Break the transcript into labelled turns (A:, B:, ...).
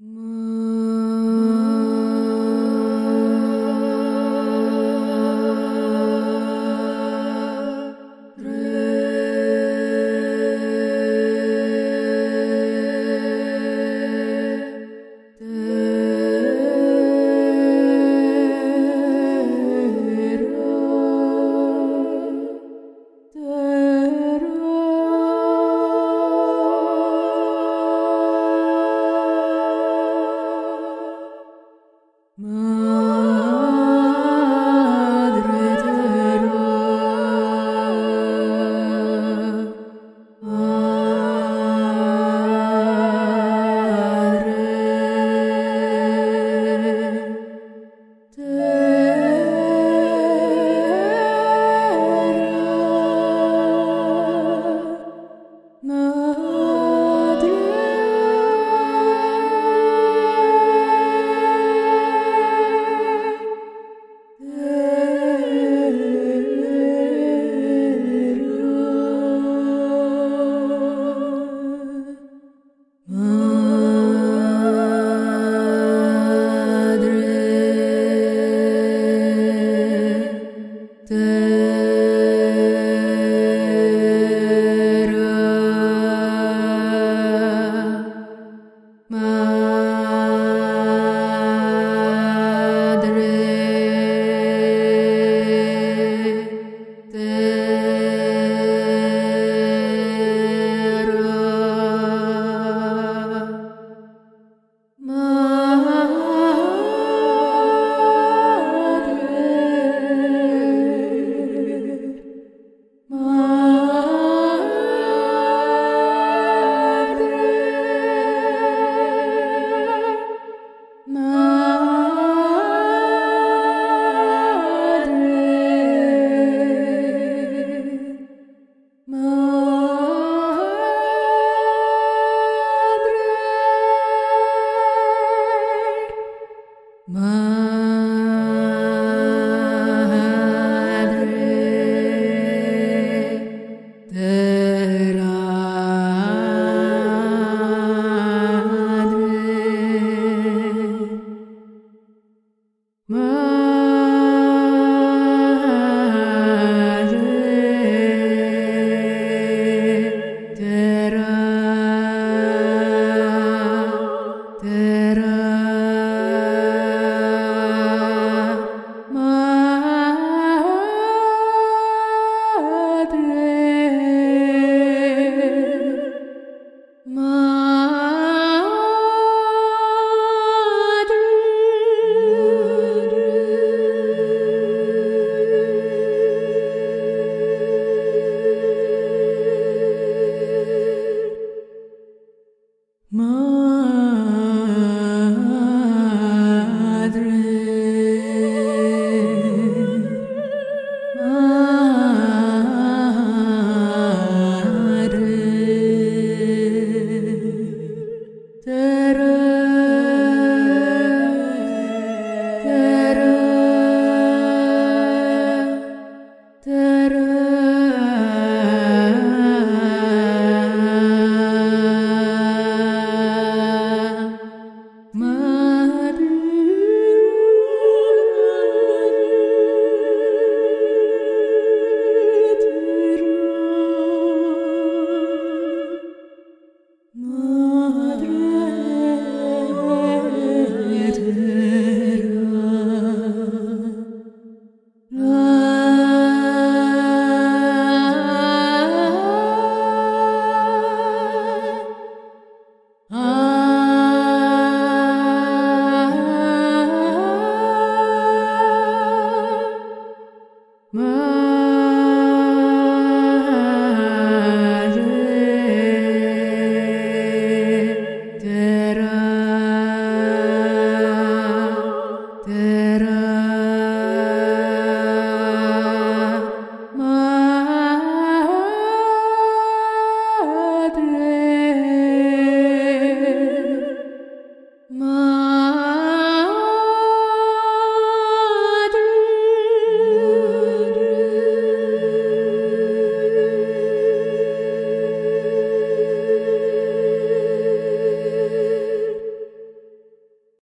A: Mm. My